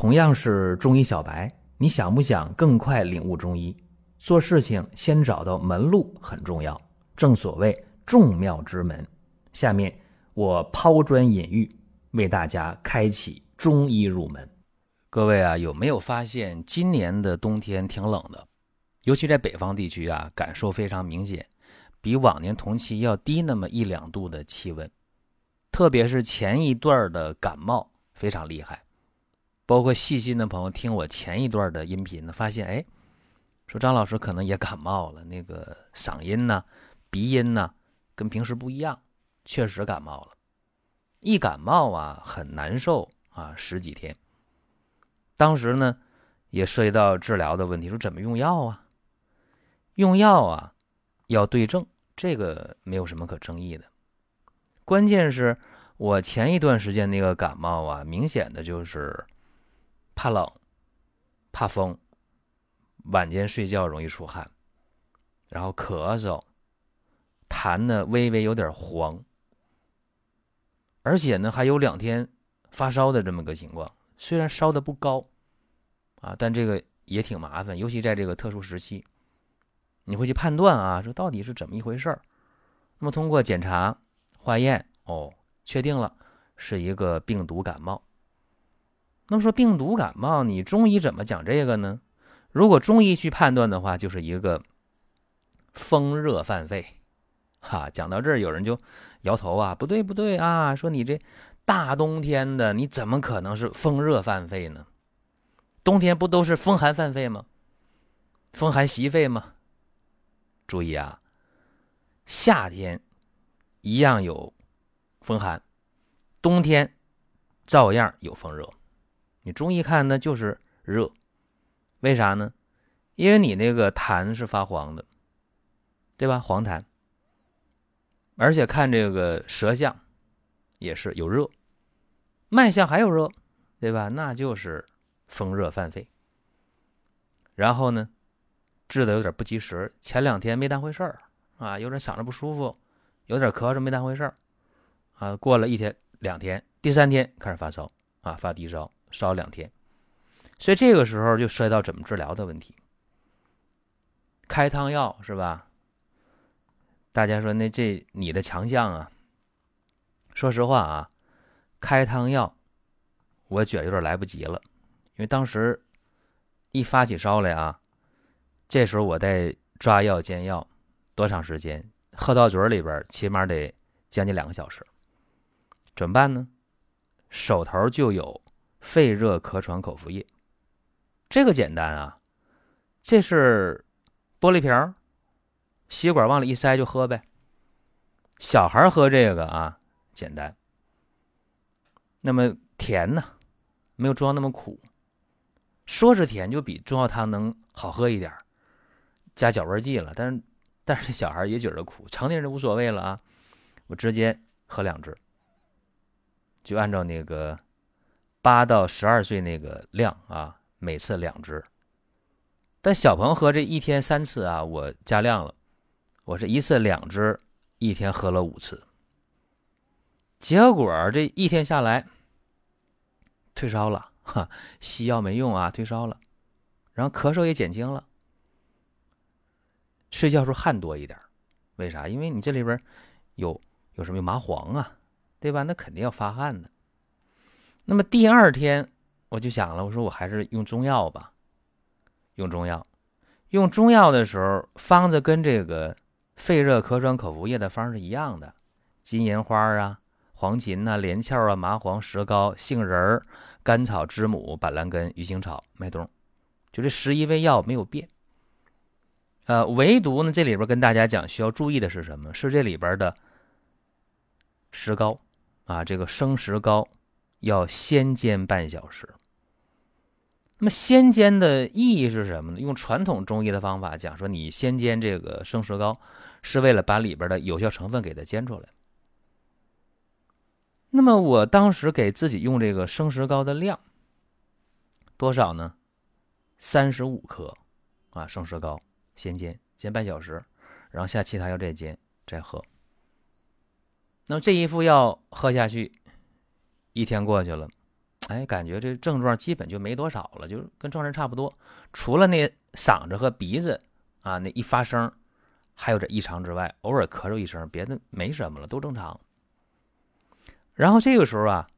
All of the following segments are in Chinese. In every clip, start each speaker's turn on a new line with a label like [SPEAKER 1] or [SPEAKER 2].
[SPEAKER 1] 同样是中医小白，你想不想更快领悟中医？做事情先找到门路很重要，正所谓众妙之门。下面我抛砖引玉，为大家开启中医入门。各位啊，有没有发现今年的冬天挺冷的？尤其在北方地区啊，感受非常明显，比往年同期要低那么一两度的气温。特别是前一段的感冒非常厉害，包括细心的朋友听我前一段的音频呢，发现哎，说张老师可能也感冒了，那个嗓音呢、鼻音呢跟平时不一样，确实感冒了。一感冒啊，很难受啊，十几天。当时呢，也涉及到治疗的问题，说怎么用药啊？用药啊，要对症，这个没有什么可争议的。关键是我前一段时间那个感冒啊，明显的就是怕冷、怕风，晚间睡觉容易出汗，然后咳嗽，痰呢微微有点黄，而且呢还有两天发烧的这么个情况。虽然烧的不高啊，但这个也挺麻烦，尤其在这个特殊时期，你会去判断啊，说到底是怎么一回事儿。那么通过检查。化验哦，确定了是一个病毒感冒。那么说病毒感冒，你中医怎么讲这个呢？如果中医去判断的话，就是一个风热犯肺。哈，讲到这儿，有人就摇头啊，不对不对啊，说你这大冬天的，你怎么可能是风热犯肺呢？冬天不都是风寒犯肺吗？风寒袭肺吗？注意啊，夏天。一样有风寒，冬天照样有风热。中医看呢，就是热，为啥呢？因为你那个痰是发黄的，对吧？黄痰，而且看这个舌象也是有热，脉象还有热，对吧？那就是风热犯肺。然后呢，治的有点不及时，前两天没当回事儿啊，有点嗓子不舒服。有点咳嗽没当回事儿，啊，过了一天两天，第三天开始发烧，啊，发低烧，烧两天，所以这个时候就涉及到怎么治疗的问题。开汤药是吧？大家说那这你的强项啊？说实话啊，开汤药，我觉得有点来不及了，因为当时一发起烧来啊，这时候我在抓药煎药，多长时间？喝到嘴里边，起码得将近两个小时。怎么办呢？手头就有肺热咳喘口服液，这个简单啊。这是玻璃瓶吸管往里一塞就喝呗。小孩喝这个啊，简单。那么甜呢，没有中药那么苦。说是甜，就比中药汤能好喝一点加搅味剂了，但是。但是小孩也觉得苦，成年人无所谓了啊！我直接喝两支，就按照那个八到十二岁那个量啊，每次两支。但小朋友喝这一天三次啊，我加量了，我是一次两支，一天喝了五次。结果这一天下来，退烧了，哈，西药没用啊，退烧了，然后咳嗽也减轻了。睡觉时候汗多一点，为啥？因为你这里边有有什么有麻黄啊，对吧？那肯定要发汗的。那么第二天我就想了，我说我还是用中药吧。用中药，用中药的时候，方子跟这个肺热咳喘口服液的方是一样的：金银花啊、黄芩呐、连翘啊、麻黄、石膏、杏仁、甘草、知母、板蓝根、鱼腥草、麦冬，就这十一味药没有变。呃，唯独呢，这里边跟大家讲需要注意的是什么？是这里边的石膏啊，这个生石膏要先煎半小时。那么先煎的意义是什么呢？用传统中医的方法讲，说你先煎这个生石膏，是为了把里边的有效成分给它煎出来。那么我当时给自己用这个生石膏的量多少呢？三十五克啊，生石膏。先煎煎半小时，然后下其他药再煎再喝。那么这一副药喝下去，一天过去了，哎，感觉这症状基本就没多少了，就是跟正常差不多，除了那嗓子和鼻子啊那一发声还有点异常之外，偶尔咳嗽一声，别的没什么了，都正常。然后这个时候啊，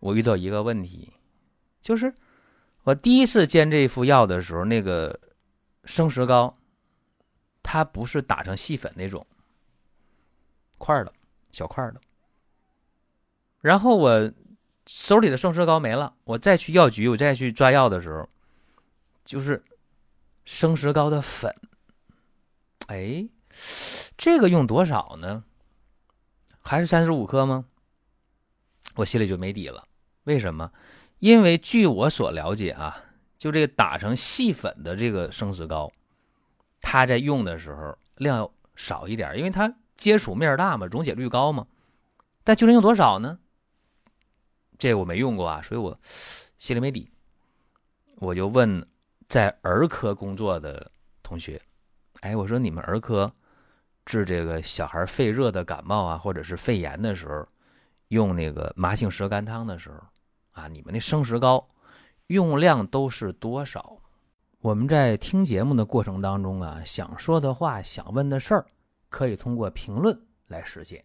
[SPEAKER 1] 我遇到一个问题，就是我第一次煎这副药的时候，那个生石膏，它不是打成细粉那种块的小块的。然后我手里的生石膏没了，我再去药局，我再去抓药的时候，就是生石膏的粉。哎，这个用多少呢？还是三十五克吗？我心里就没底了。为什么？因为据我所了解啊，就这个打成细粉的这个生石膏，它在用的时候量要少一点，因为它接触面大嘛，溶解率高嘛。但究竟用多少呢？这我没用过啊，所以我心里没底。我就问在儿科工作的同学：“哎，我说你们儿科治这个小孩肺热的感冒啊，或者是肺炎的时候，用那个麻杏石甘汤的时候啊，你们那生石膏用量都是多少？”我们在听节目的过程当中啊，想说的话、想问的事儿，可以通过评论来实现。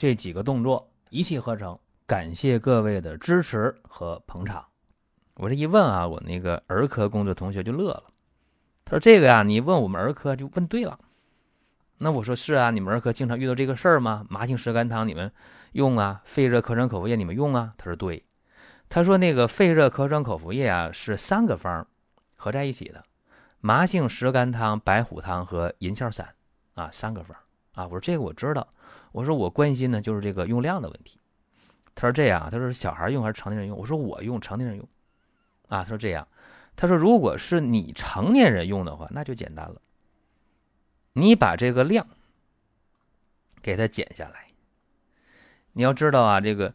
[SPEAKER 1] 这几个动作一气呵成，感谢各位的支持和捧场。我这一问啊，我那个儿科工作同学就乐了，他说：“这个呀，你问我们儿科就问对了。”那我说：“是啊，你们儿科经常遇到这个事儿吗？麻杏石甘汤你们用啊，肺热咳喘口服液你们用啊？”他说：“对。”他说：“那个肺热咳喘口服液啊，是三个方合在一起的，麻杏石甘汤、白虎汤和银翘散啊，三个方啊。”我说：“这个我知道。”我说我关心的就是这个用量的问题。他说这样，他说小孩用还是成年人用？我说我用，成年人用。啊，他说这样，他说如果是你成年人用的话，那就简单了。你把这个量给它减下来。你要知道啊，这个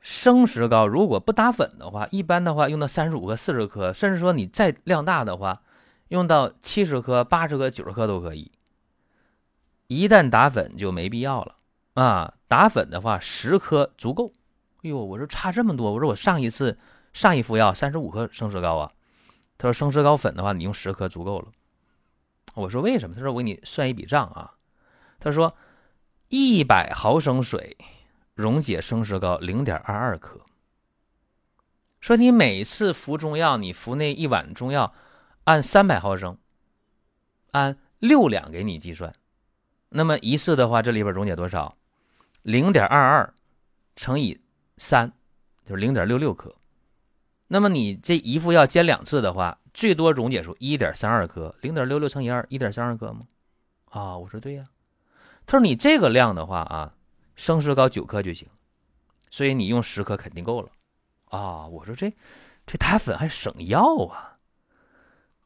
[SPEAKER 1] 生石膏如果不打粉的话，一般的话用到三十五克、四十克，甚至说你再量大的话，用到七十克、八十克、九十克都可以。一旦打粉就没必要了啊！打粉的话，十颗足够。哎呦，我说差这么多！我说我上一次上一副药三十五克生石膏啊。他说生石膏粉的话，你用十颗足够了。我说为什么？他说我给你算一笔账啊。他说一百毫升水溶解生石膏零点二二克。说你每次服中药，你服那一碗中药，按三百毫升，按六两给你计算。那么一次的话，这里边溶解多少？零点二二乘以三，就是零点六六克。那么你这一副药煎两次的话，最多溶解出一点三二克。零点六六乘以二，一点三二克吗？啊，我说对呀。他说你这个量的话啊，生石膏九克就行，所以你用十克肯定够了。啊，我说这这打粉还省药啊。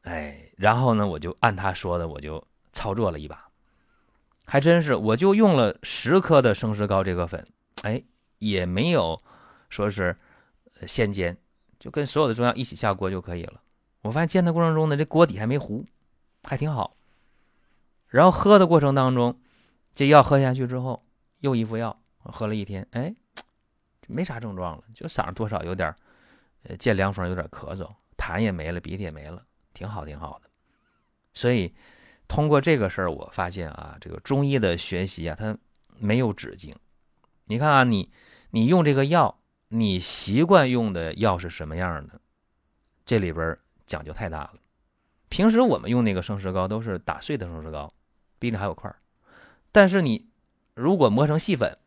[SPEAKER 1] 哎，然后呢，我就按他说的，我就操作了一把。还真是，我就用了十颗的生石膏这个粉，哎，也没有说是先煎，就跟所有的中药一起下锅就可以了。我发现煎的过程中呢，这锅底还没糊，还挺好。然后喝的过程当中，这药喝下去之后，又一副药，喝了一天，哎，没啥症状了，就嗓子多少有点呃见凉风，有点咳嗽，痰也没了，鼻涕也没了，挺好，挺好的。所以。通过这个事儿，我发现啊，这个中医的学习啊，它没有止境。你看啊，你你用这个药，你习惯用的药是什么样的？这里边讲究太大了。平时我们用那个生石膏都是打碎的生石膏，毕竟还有块儿。但是你如果磨成细粉，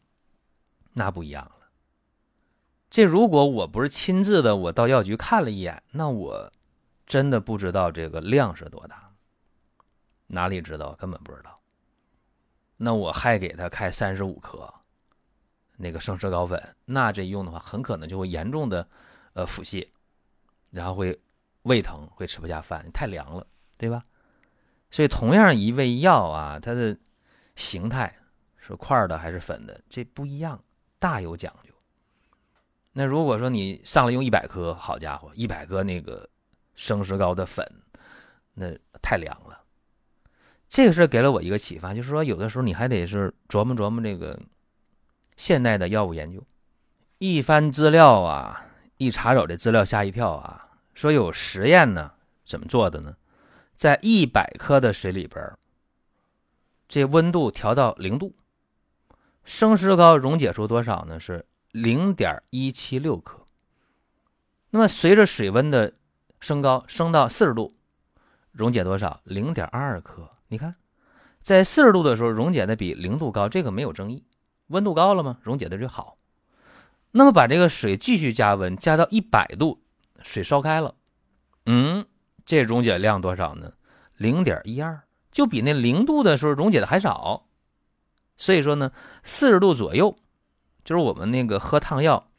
[SPEAKER 1] 那不一样了。这如果我不是亲自的，我到药局看了一眼，那我真的不知道这个量是多大。哪里知道？根本不知道。那我还给他开三十五克那个生石膏粉，那这一用的话，很可能就会严重的呃腹泻，然后会胃疼，会吃不下饭，太凉了，对吧？所以同样一味药啊，它的形态是块的还是粉的，这不一样，大有讲究。那如果说你上来用一百颗，好家伙，一百颗那个生石膏的粉，那太凉了。这个是给了我一个启发，就是说有的时候你还得是琢磨琢磨这个现代的药物研究。一翻资料啊，一查找这资料吓一跳啊，说有实验呢，怎么做的呢？在一百克的水里边，这温度调到零度，生石膏溶解出多少呢？是零点一七六克。那么随着水温的升高，升到四十度，溶解多少？零点二克。你看，在四十度的时候溶解的比零度高，这个没有争议。温度高了吗？溶解的就好。那么把这个水继续加温，加到一百度，水烧开了，嗯，这溶解量多少呢？零点一二，就比那零度的时候溶解的还少。所以说呢，四十度左右，就是我们那个喝烫药，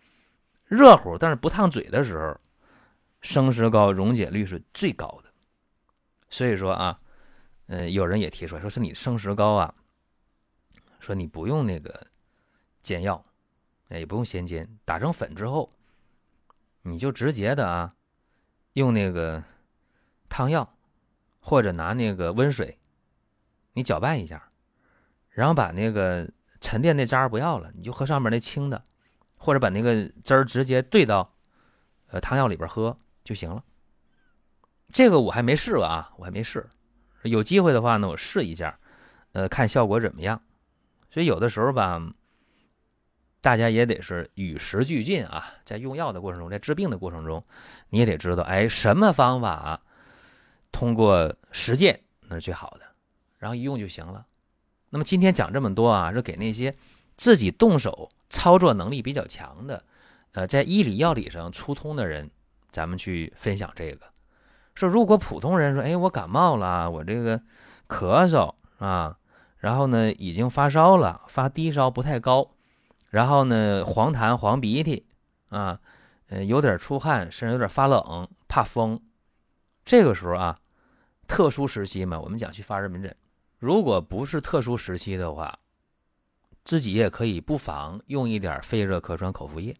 [SPEAKER 1] 热乎但是不烫嘴的时候，生石膏溶解率是最高的。所以说啊。嗯，有人也提出来，说是你生石膏啊，说你不用那个煎药，也不用先煎，打成粉之后，你就直接的啊，用那个汤药，或者拿那个温水，你搅拌一下，然后把那个沉淀那渣不要了，你就喝上面那清的，或者把那个汁儿直接兑到呃汤药里边喝就行了。这个我还没试过啊，我还没试。有机会的话呢，我试一下，呃，看效果怎么样。所以有的时候吧，大家也得是与时俱进啊，在用药的过程中，在治病的过程中，你也得知道，哎，什么方法通过实践那是最好的，然后一用就行了。那么今天讲这么多啊，是给那些自己动手操作能力比较强的，呃，在医理药理上粗通的人，咱们去分享这个。说如果普通人说，哎，我感冒了，我这个咳嗽啊，然后呢已经发烧了，发低烧不太高，然后呢黄痰黄鼻涕啊，呃有点出汗，甚至有点发冷，怕风，这个时候啊，特殊时期嘛，我们讲去发热门诊。如果不是特殊时期的话，自己也可以不妨用一点肺热咳喘口服液。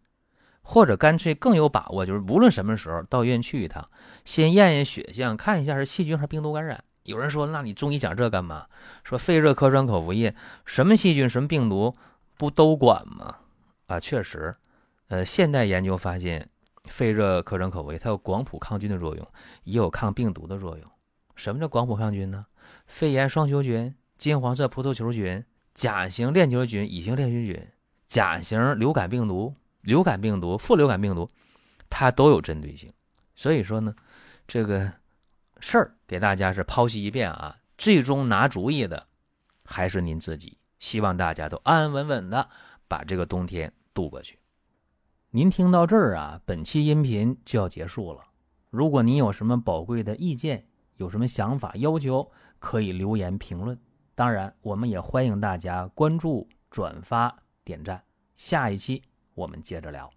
[SPEAKER 1] 或者干脆更有把握，就是无论什么时候到医院去一趟，先验验血象，看一下是细菌还是病毒感染。有人说，那你中医讲这干嘛？说肺热咳喘口服液，什么细菌、什么病毒不都管吗？啊，确实，呃，现代研究发现，肺热咳喘口服液它有广谱抗菌的作用，也有抗病毒的作用。什么叫广谱抗菌呢？肺炎双球菌、金黄色葡萄球菌、甲型链球菌、乙型链球菌、甲型流感病毒。流感病毒、副流感病毒，它都有针对性，所以说呢，这个事儿给大家是剖析一遍啊，最终拿主意的还是您自己。希望大家都安安稳稳的把这个冬天度过去。您听到这儿啊，本期音频就要结束了。如果您有什么宝贵的意见，有什么想法、要求，可以留言评论。当然，我们也欢迎大家关注、转发、点赞。下一期。我们接着聊。